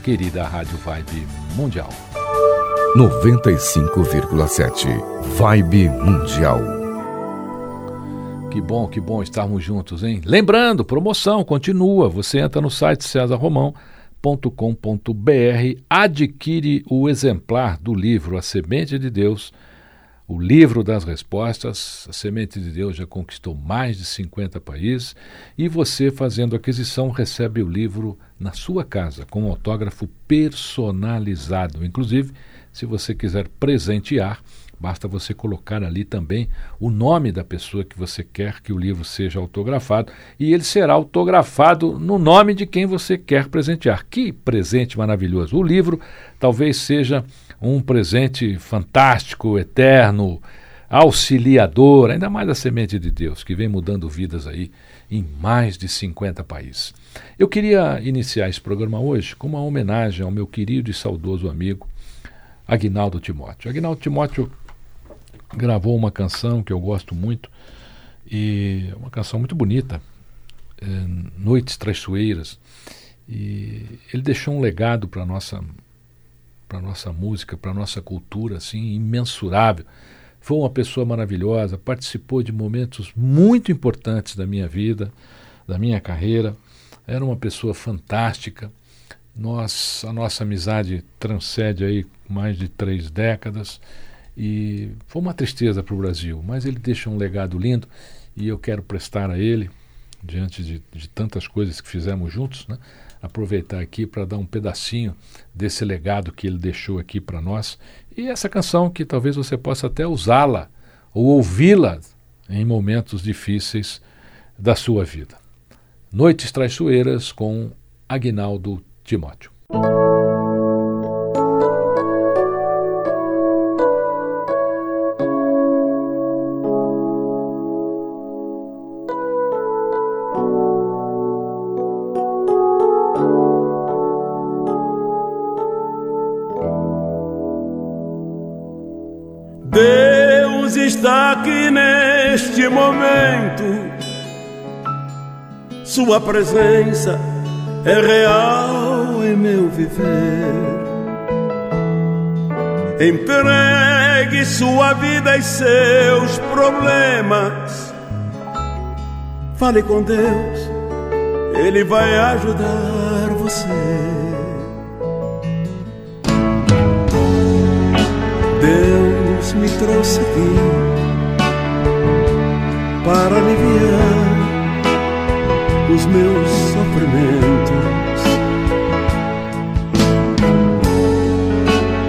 querida Rádio Vibe Mundial. 95,7 Vibe Mundial. Que bom, que bom estarmos juntos, hein? Lembrando, promoção continua. Você entra no site cesarromão.com.br, adquire o exemplar do livro A Semente de Deus, o livro das respostas. A Semente de Deus já conquistou mais de 50 países e você, fazendo aquisição, recebe o livro na sua casa com um autógrafo personalizado. Inclusive, se você quiser presentear, Basta você colocar ali também o nome da pessoa que você quer que o livro seja autografado e ele será autografado no nome de quem você quer presentear. Que presente maravilhoso! O livro talvez seja um presente fantástico, eterno, auxiliador, ainda mais a semente de Deus, que vem mudando vidas aí em mais de 50 países. Eu queria iniciar esse programa hoje com uma homenagem ao meu querido e saudoso amigo Agnaldo Timóteo. Agnaldo Timóteo gravou uma canção que eu gosto muito e uma canção muito bonita, é, Noites Traiçoeiras. E ele deixou um legado para nossa para nossa música, para nossa cultura, assim, imensurável. Foi uma pessoa maravilhosa, participou de momentos muito importantes da minha vida, da minha carreira. Era uma pessoa fantástica. Nós, a nossa amizade transcende aí mais de três décadas. E foi uma tristeza para o Brasil, mas ele deixa um legado lindo e eu quero prestar a ele, diante de, de tantas coisas que fizemos juntos, né, aproveitar aqui para dar um pedacinho desse legado que ele deixou aqui para nós. E essa canção que talvez você possa até usá-la ou ouvi-la em momentos difíceis da sua vida. Noites Traiçoeiras com Agnaldo Timóteo. Sua presença é real em meu viver. Entregue sua vida e seus problemas. Fale com Deus, Ele vai ajudar você. Deus me trouxe aqui para aliviar os meus sofrimentos.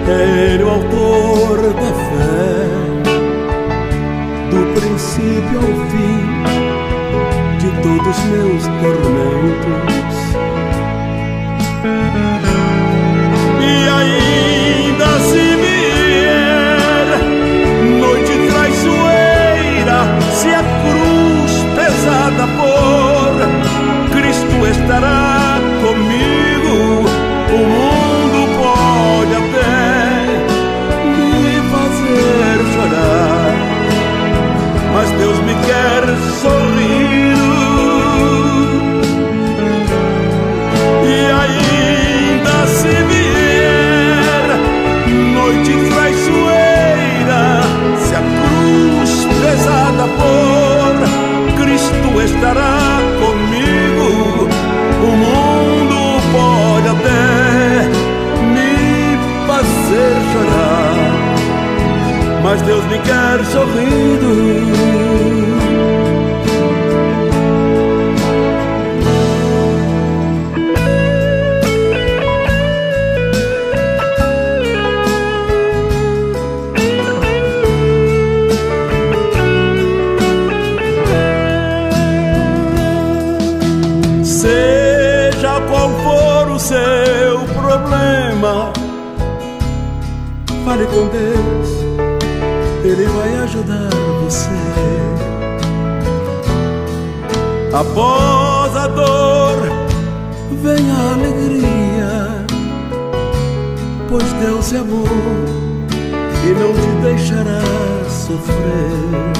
É Ele o autor da fé, do princípio ao fim de todos os meus tormentos. E ainda mas Deus me quer sorrindo. Seja qual for o seu problema, fale com Deus, ajudar você. Após a dor, vem a alegria, pois Deus é amor e não te deixará sofrer.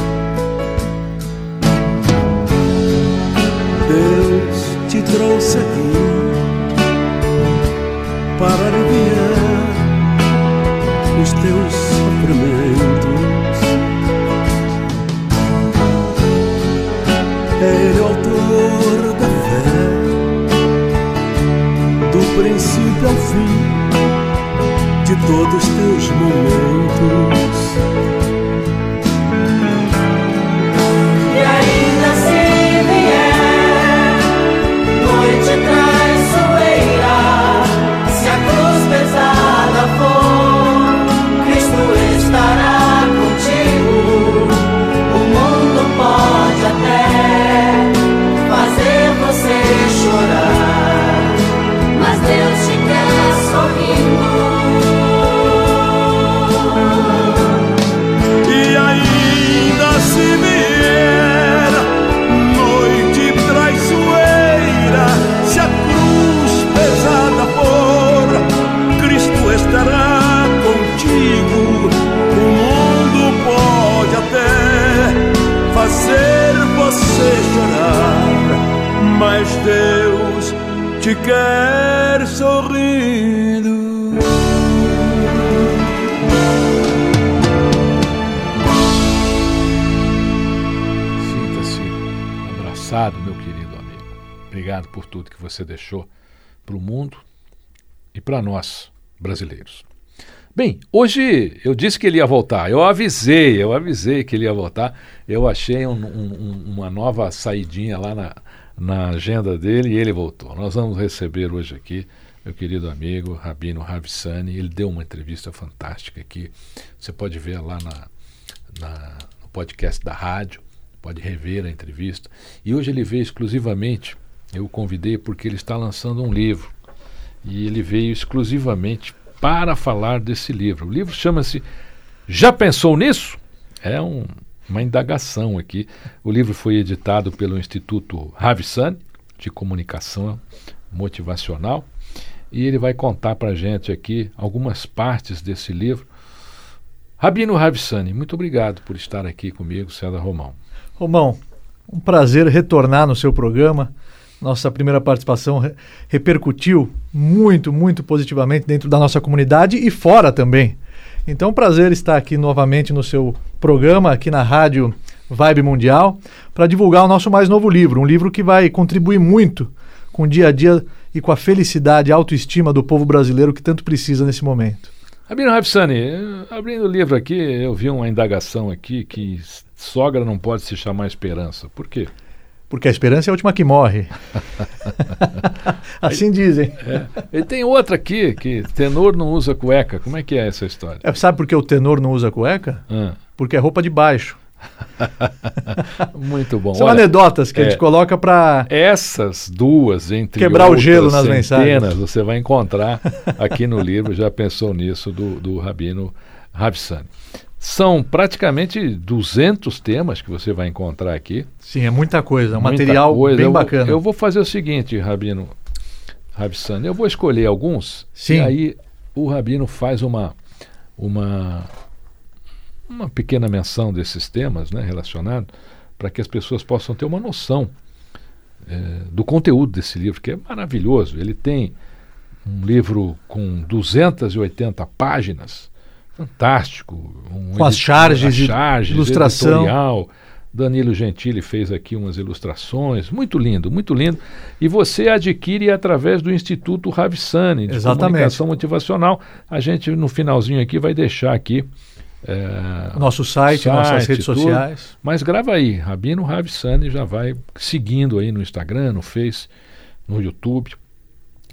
Abraçado, meu querido amigo. Obrigado por tudo que você deixou para o mundo e para nós, brasileiros. Bem, hoje eu disse que ele ia voltar. Eu avisei, eu avisei que ele ia voltar. Eu achei um- um- uma nova saidinha lá na, na agenda dele e ele voltou. Nós vamos receber hoje aqui meu querido amigo Rabino Ravissani. Ele deu uma entrevista fantástica aqui. Você pode ver lá na, na- no podcast da rádio, pode rever a entrevista. E hoje ele veio exclusivamente, eu o convidei porque ele está lançando um livro. E ele veio exclusivamente para falar desse livro. O livro chama-se Já Pensou Nisso? É um- uma indagação aqui. O livro foi editado pelo Instituto Ravissani, de Comunicação Motivacional. E ele vai contar para gente aqui algumas partes desse livro. Rabino Ravissani, muito obrigado por estar aqui comigo, César Romão. Romão, um prazer retornar no seu programa. Nossa primeira participação re- repercutiu muito, muito positivamente dentro da nossa comunidade e fora também. Então, prazer estar aqui novamente no seu programa, aqui na Rádio Vibe Mundial, para divulgar o nosso mais novo livro. Um livro que vai contribuir muito com o dia a dia e com a felicidade e autoestima do povo brasileiro que tanto precisa nesse momento. Rabino Ravissani, eh, abrindo o livro aqui, eu vi uma indagação aqui que sogra não pode se chamar esperança. Por quê? Porque a esperança é a última que morre. assim dizem. É. E tem outra aqui, que tenor não usa cueca. Como é que é essa história? É, sabe por que o tenor não usa cueca? Ah, Porque é roupa de baixo. muito bom. São Olha, anedotas que a é. gente coloca para. Essas duas, entre Quebrar o outras gelo nas mensagens. você vai encontrar aqui no livro, já pensou nisso, do, do Rabino Ravissani. São praticamente 200 temas que você vai encontrar aqui. Sim, é muita coisa. É um Muita material coisa. bem eu, bacana. Eu vou fazer o seguinte, Rabino Ravissani, eu vou escolher alguns Sim. e aí o Rabino faz uma, uma, uma pequena menção desses temas né, relacionados para que as pessoas possam ter uma noção eh, do conteúdo desse livro, que é maravilhoso. Ele tem um livro com 280 páginas, fantástico. Um Com as charges de charges, ilustração. editorial. Danilo Gentili fez aqui umas ilustrações, muito lindo, muito lindo. E você adquire através do Instituto Ravissani, de Exatamente. Comunicação Motivacional. A gente, no finalzinho aqui, vai deixar aqui É, Nosso site, nossas redes tudo. sociais. Mas grava aí, Rabino Ravissani já vai seguindo aí no Instagram, no Face, no YouTube.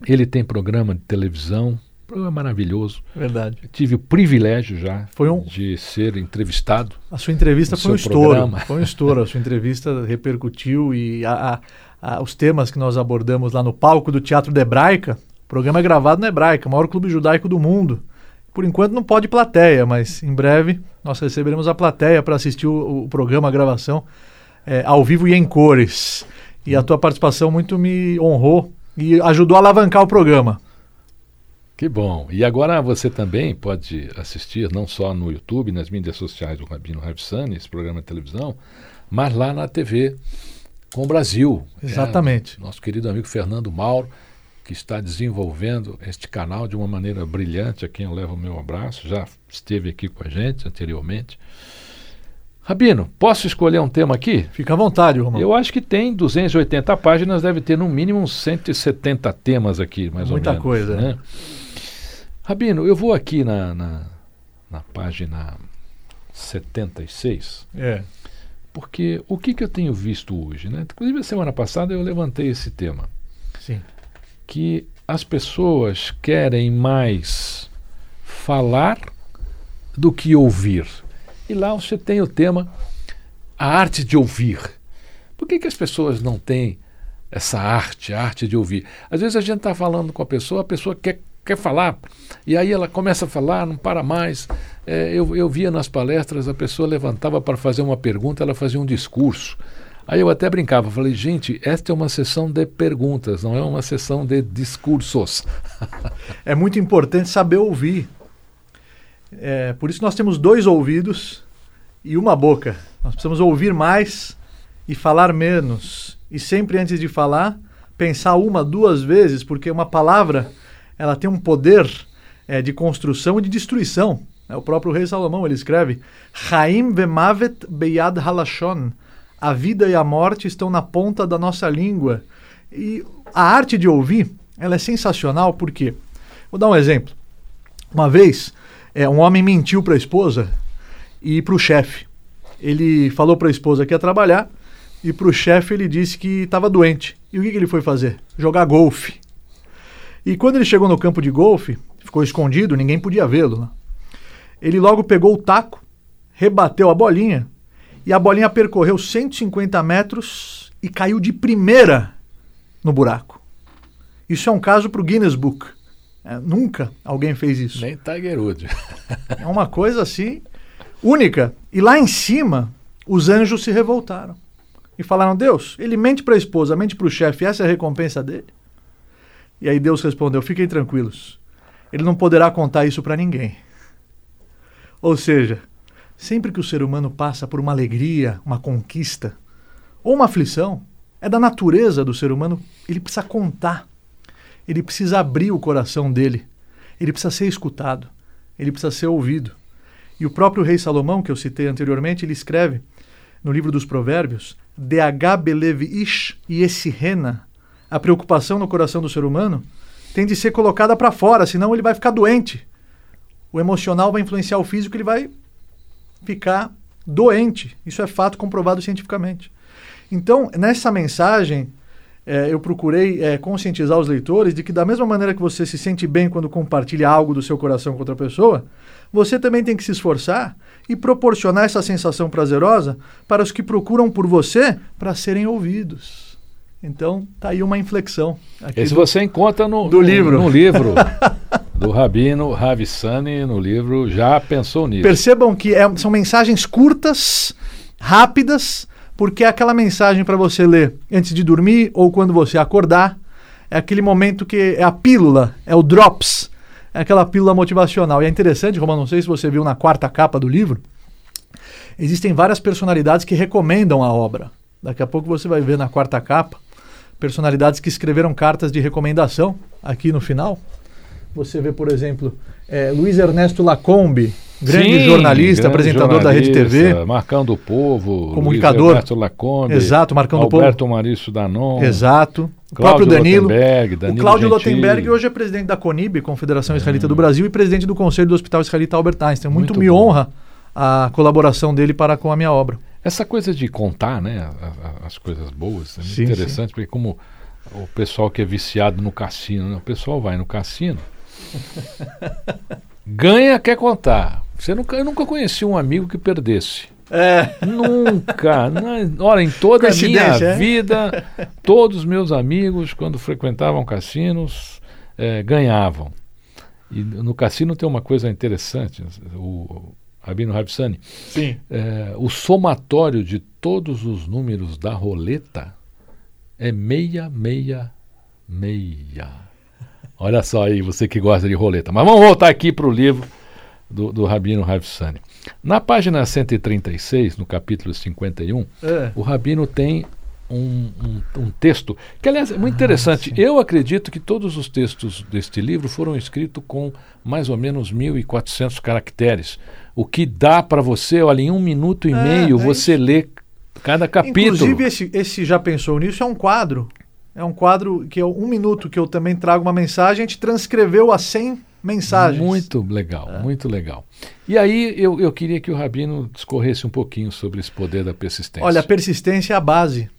Ele tem programa de televisão, programa maravilhoso. Verdade. Eu tive o privilégio já Foi um- de ser entrevistado. A sua entrevista foi um estouro. programa. Foi um estouro. A sua entrevista repercutiu e a- a- a- os temas que nós abordamos lá no palco do Teatro da Hebraica. O programa é gravado na Hebraica, o maior clube judaico do mundo. Por enquanto não pode plateia, mas em breve nós receberemos a plateia para assistir o, o programa, a gravação, é, ao vivo e em cores. E a tua participação muito me honrou e ajudou a alavancar o programa. Que bom. E agora você também pode assistir, não só no YouTube, nas mídias sociais do Rabino Ravissani, esse programa de televisão, mas lá na TV com o Brasil. Exatamente. É, nosso querido amigo Fernando Mauro, que está desenvolvendo este canal de uma maneira brilhante, a quem eu levo o meu abraço, já esteve aqui com a gente anteriormente. Rabino, posso escolher um tema aqui? Fica à vontade, Romão. Eu acho que tem 280 páginas, deve ter no mínimo uns 170 temas aqui, mais Muita ou menos. coisa, Né? Rabino, eu vou aqui na, na, na página 76, É. porque o que, que eu tenho visto hoje? Né? Inclusive, a semana passada eu levantei esse tema, Sim. que as pessoas querem mais falar do que ouvir. E lá você tem o tema a arte de ouvir. Por que, que as pessoas não têm essa arte, a arte de ouvir? Às vezes a gente está falando com a pessoa, a pessoa quer, quer falar, e aí ela começa a falar, não para mais. É, eu, eu via nas palestras, a pessoa levantava para fazer uma pergunta, ela fazia um discurso. Aí eu até brincava, falei, gente, esta é uma sessão de perguntas, não é uma sessão de discursos. É muito importante saber ouvir. É, por isso nós temos dois ouvidos e uma boca. Nós precisamos ouvir mais e falar menos. E sempre antes de falar, pensar uma, duas vezes, porque uma palavra ela tem um poder é, de construção e de destruição. É, o próprio rei Salomão ele escreve: Chaim vemavet beyad halashon. A vida e a morte estão na ponta da nossa língua. E a arte de ouvir ela é sensacional porque Vou dar um exemplo. Uma vez, é, um homem mentiu para a esposa e para o chefe. Ele falou para a esposa que ia trabalhar e para o chefe ele disse que estava doente. E o que, que ele foi fazer? Jogar golfe. E quando ele chegou no campo de golfe, ficou escondido, ninguém podia vê-lo. né? Ele logo pegou o taco, rebateu a bolinha e a bolinha percorreu 150 metros e caiu de primeira no buraco. Isso é um caso para o Guinness Book. É, nunca alguém fez isso. Nem Tiger Woods. É uma coisa assim única. E lá em cima, os anjos se revoltaram e falaram: Deus, ele mente para a esposa, mente para o chefe, essa é a recompensa dele. E aí Deus respondeu: Fiquem tranquilos, ele não poderá contar isso para ninguém. Ou seja, sempre que o ser humano passa por uma alegria, uma conquista ou uma aflição, é da natureza do ser humano, ele precisa contar, ele precisa abrir o coração dele, ele precisa ser escutado, ele precisa ser ouvido. E o próprio rei Salomão, que eu citei anteriormente, ele escreve no livro dos Provérbios, DH belev ish esse rena, a preocupação no coração do ser humano tem de ser colocada para fora, senão ele vai ficar doente. O emocional vai influenciar o físico, ele vai ficar doente. Isso é fato comprovado cientificamente. Então, nessa mensagem, eh, eu procurei eh, conscientizar os leitores de que, da mesma maneira que você se sente bem quando compartilha algo do seu coração com outra pessoa, você também tem que se esforçar e proporcionar essa sensação prazerosa para os que procuram por você para serem ouvidos. Então, tá aí uma inflexão. aqui Esse do- você encontra no, do livro. No livro do Rabino Ravissani, no livro Já Pensou Nisso. Percebam que é- são mensagens curtas, rápidas, porque é aquela mensagem para você ler antes de dormir ou quando você acordar. É aquele momento que é a pílula, é o drops, é aquela pílula motivacional. E é interessante, Romano, não sei se você viu na quarta capa do livro, existem várias personalidades que recomendam a obra. Daqui a pouco você vai ver na quarta capa personalidades que escreveram cartas de recomendação aqui no final. Você vê, por exemplo, eh, Luiz Ernesto Lacombe, grande Sim, jornalista, grande apresentador da Rede TV. jornalista, Marcando o Povo, Comunicador. Luiz Ernesto Lacombe, Exato, Marcando o Povo. Alberto Marício Danon, Exato. O Cláudio próprio Danilo. Lotenberg, o Danilo Cláudio Gentili. Lotenberg hoje é presidente da CONIB, Confederação Israelita do Brasil, e presidente do Conselho do Hospital Israelita Albert Einstein. Muito, Muito me bom. honra a colaboração dele para com a minha obra. Essa coisa de contar, né, as coisas boas, é muito Sim, interessante, porque como o pessoal que é viciado no cassino, né, o pessoal vai no cassino, ganha, quer contar. Você nunca, eu nunca conheci um amigo que perdesse. É. Nunca. na- olha, em toda a minha é? vida, todos os meus amigos, quando frequentavam cassinos, eh, ganhavam. E no cassino tem uma coisa interessante, o Rabino Harpsani, Sim. é, o somatório de todos os números da roleta é meia, meia, meia. Olha só aí, você que gosta de roleta. Mas vamos voltar aqui para o livro do, do Rabino Harfsani. Na página 136, no capítulo 51, É. o Rabino tem um, um, um texto que, aliás, é muito interessante. Eu acredito que todos os textos deste livro foram escritos com mais ou menos 1.400 caracteres. O que dá para você, olha, em um minuto e É, meio, é você lê cada capítulo. Inclusive, esse, esse Já Pensou Nisso é um quadro. É um quadro que é um minuto que eu também trago uma mensagem. A gente transcreveu as 100 mensagens. Muito legal, É. muito legal. E aí eu, eu queria que o Rabino discorresse um pouquinho sobre esse poder da persistência. Olha, a persistência é a base.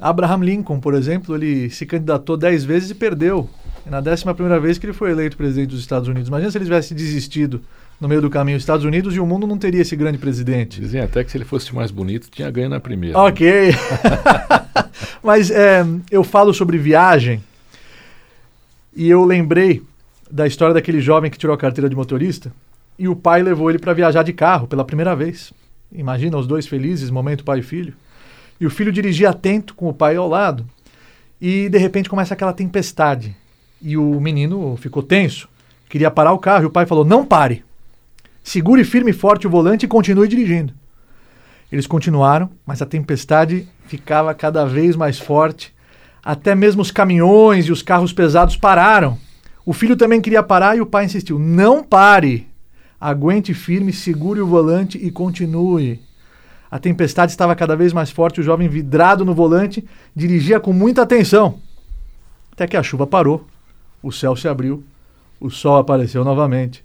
Abraham Lincoln, por exemplo, ele se candidatou 10 vezes e perdeu. É na décima primeira vez que ele foi eleito presidente dos Estados Unidos. Imagina se ele tivesse desistido no meio do caminho dos Estados Unidos e o mundo não teria esse grande presidente. Dizem até que se ele fosse mais bonito, tinha ganho na primeira. Ok. Mas é, eu falo sobre viagem e eu lembrei da história daquele jovem que tirou a carteira de motorista e o pai levou ele para viajar de carro pela primeira vez. Imagina os dois felizes, momento pai e filho. E o filho dirigia atento com o pai ao lado e de repente começa aquela tempestade. E o menino ficou tenso, queria parar o carro e o pai falou: Não pare. Segure firme e forte o volante e continue dirigindo. Eles continuaram, mas a tempestade ficava cada vez mais forte. Até mesmo os caminhões e os carros pesados pararam. O filho também queria parar e o pai insistiu: Não pare. Aguente firme, segure o volante e continue. A tempestade estava cada vez mais forte. O jovem, vidrado no volante, dirigia com muita atenção. Até que a chuva parou, o céu se abriu, o sol apareceu novamente.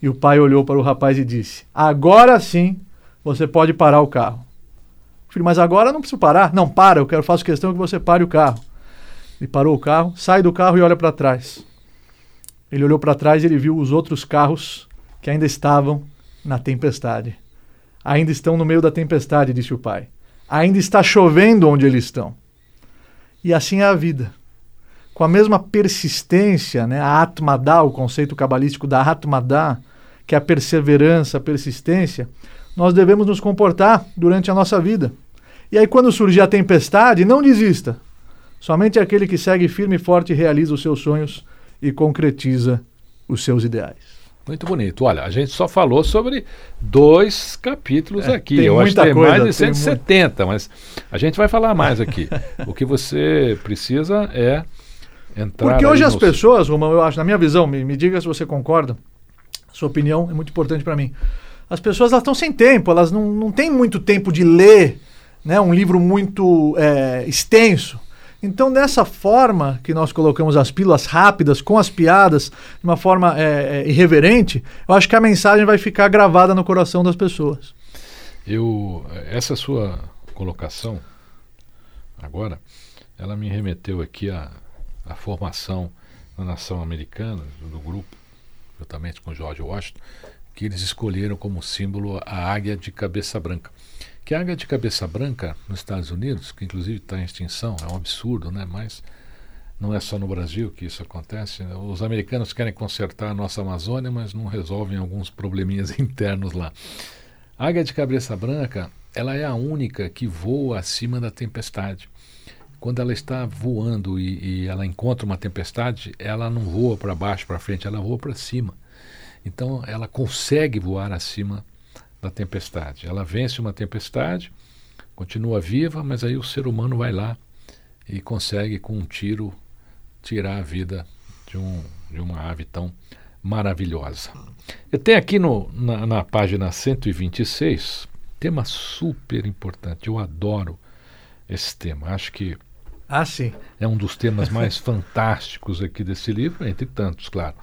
E o pai olhou para o rapaz e disse: Agora sim você pode parar o carro. Filho, mas agora eu não preciso parar. Não, para, eu quero, faço questão que você pare o carro. Ele parou o carro, sai do carro e olha para trás. Ele olhou para trás e ele viu os outros carros que ainda estavam na tempestade. Ainda estão no meio da tempestade, disse o pai. Ainda está chovendo onde eles estão. E assim é a vida. Com a mesma persistência, né, a Atmadá, o conceito cabalístico da Atmadá, que é a perseverança, a persistência, nós devemos nos comportar durante a nossa vida. E aí, quando surgir a tempestade, não desista. Somente aquele que segue firme e forte realiza os seus sonhos e concretiza os seus ideais. Muito bonito. Olha, a gente só falou sobre dois capítulos É, aqui. Eu acho que tem coisa, mais de tem 170, mas a gente vai falar mais aqui. o que você precisa é entrar. Porque hoje as pessoas, Romão, eu acho, na minha visão, me, me diga se você concorda, sua opinião é muito importante para mim. As pessoas estão sem tempo, elas não, não têm muito tempo de ler né, um livro muito é, extenso. Então, dessa forma que nós colocamos as pílulas rápidas, com as piadas, de uma forma é, é, irreverente, eu acho que a mensagem vai ficar gravada no coração das pessoas. Eu, essa sua colocação agora, ela me remeteu aqui à, à formação na nação americana, do grupo, juntamente com George Washington, que eles escolheram como símbolo a águia de cabeça branca. Que a águia de cabeça branca nos Estados Unidos, que inclusive está em extinção, é um absurdo, né? mas não é só no Brasil que isso acontece. né? Os americanos querem consertar a nossa Amazônia, mas não resolvem alguns probleminhas internos lá. A águia de cabeça branca, ela é a única que voa acima da tempestade. Quando ela está voando e, e ela encontra uma tempestade, ela não voa para baixo, para frente, ela voa para cima. Então ela consegue voar acima da tempestade. Ela vence uma tempestade, continua viva, mas aí o ser humano vai lá e consegue com um tiro tirar a vida de, um, de uma ave tão maravilhosa. Eu tenho aqui no, na, na página 126 tema super importante. Eu adoro esse tema. Acho que Ah, sim. é um dos temas mais fantásticos aqui desse livro, entre tantos, claro.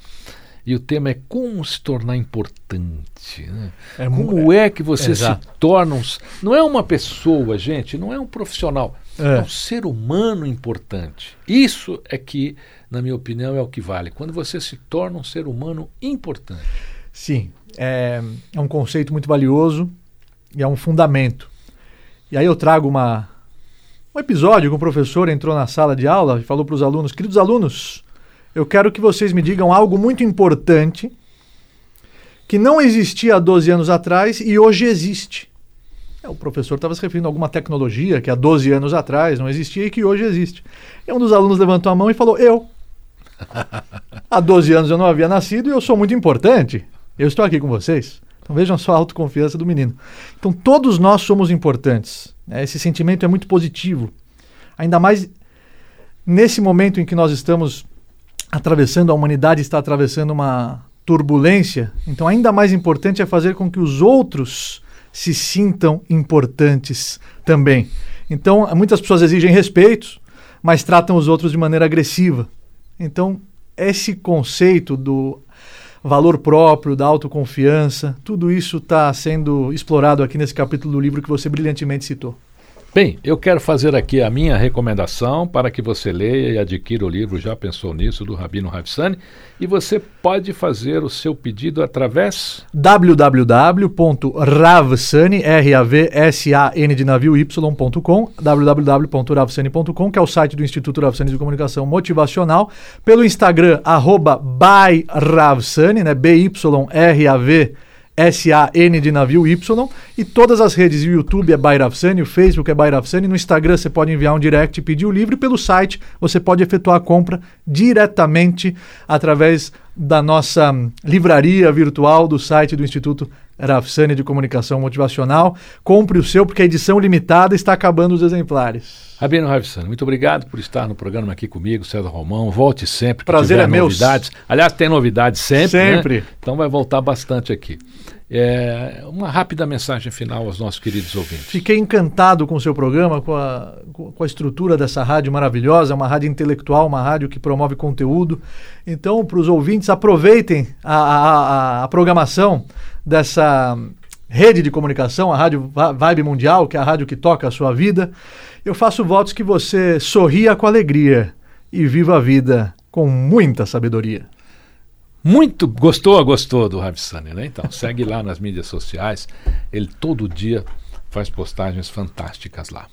E o tema é como se tornar importante. Né? É como é que você Exato. se torna um. Não é uma pessoa, gente, não é um profissional. É. É. um ser humano importante. Isso é que, na minha opinião, é o que vale. Quando você se torna um ser humano importante. Sim, é, é um conceito muito valioso e é um fundamento. E aí eu trago uma, um episódio que o professor entrou na sala de aula e falou para os alunos: queridos alunos, eu quero que vocês me digam algo muito importante que não existia há 12 anos atrás e hoje existe. É, O professor estava se referindo a alguma tecnologia que há 12 anos atrás não existia e que hoje existe. E um dos alunos levantou a mão e falou: Eu. Há 12 anos eu não havia nascido e eu sou muito importante. Eu estou aqui com vocês. Então vejam só a autoconfiança do menino. Então todos nós somos importantes. né? Esse sentimento é muito positivo. Ainda mais nesse momento em que nós estamos atravessando, a humanidade está atravessando uma turbulência. Então ainda mais importante é fazer com que os outros se sintam importantes também. Então muitas pessoas exigem respeito, mas tratam os outros de maneira agressiva. Então, esse conceito do valor próprio, da autoconfiança, tudo isso está sendo explorado aqui nesse capítulo do livro que você brilhantemente citou. Bem, eu quero fazer aqui a minha recomendação para que você leia e adquira o livro Já Pensou Nisso, do Rabino Ravsani. E você pode fazer o seu pedido através. www.ravsani, R-A-V-S-A-N de www.ravsani.com, que é o site do Instituto Ravsani de Comunicação Motivacional, pelo Instagram, arroba né, B-Y-R-A-V S-A-N de navio Y, e todas as redes, o YouTube é Bairafsani, o Facebook é Bairafsani, no Instagram você pode enviar um direct e pedir o livro, e pelo site você pode efetuar a compra diretamente através da nossa livraria virtual do site do Instituto Rafsani de Comunicação Motivacional. Compre o seu, porque a edição limitada está acabando os exemplares. Rabino Ravsani, muito obrigado por estar no programa aqui comigo, César Romão. Volte sempre. Prazer é meu. novidades. Aliás, tem novidades sempre. né? Sempre. Então vai voltar bastante aqui. É, uma rápida mensagem final aos nossos queridos ouvintes. Fiquei encantado com o seu programa, com a, com a estrutura dessa rádio maravilhosa, uma rádio intelectual, uma rádio que promove conteúdo. Então, para os ouvintes, aproveitem a, a, a, a programação dessa rede de comunicação, a Rádio Vibe Mundial, que é a rádio que toca a sua vida. Eu faço votos que você sorria com alegria e viva a vida com muita sabedoria. Muito gostou, gostou do Ravsani, né? Então, segue lá nas mídias sociais. Ele todo dia faz postagens fantásticas lá.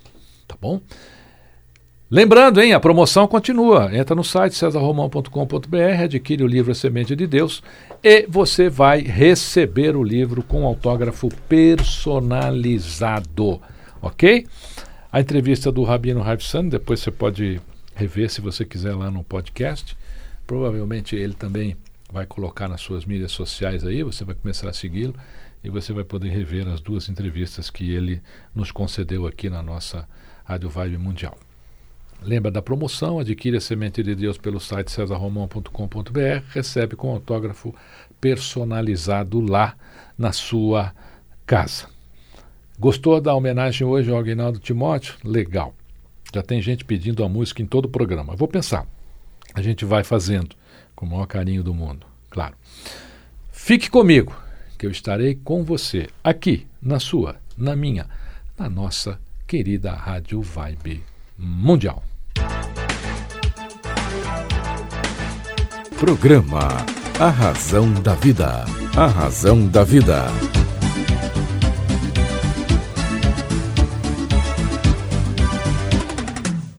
Tá bom? Lembrando, hein, a promoção continua. Entra no site cesarromão.com.br, adquire o livro A Semente de Deus e você vai receber o livro com autógrafo personalizado, ok? A entrevista do Rabino Ravsani, depois você pode rever se você quiser lá no podcast. Provavelmente ele também vai colocar nas suas mídias sociais aí, você vai começar a segui-lo e você vai poder rever as duas entrevistas que ele nos concedeu aqui na nossa Rádio Vibe Mundial. Lembra da promoção, adquire a Semente de Deus pelo site cesarromão.com.br, recebe com autógrafo personalizado lá na sua casa. Gostou da homenagem hoje ao Aguinaldo Timóteo? Legal. Já tem gente pedindo a música em todo o programa. Eu vou pensar. A gente vai fazendo com o maior carinho do mundo, claro. Fique comigo, que eu estarei com você aqui, na sua, na minha, na nossa querida Rádio Vibe Mundial. Programa A Razão da Vida. A Razão da Vida.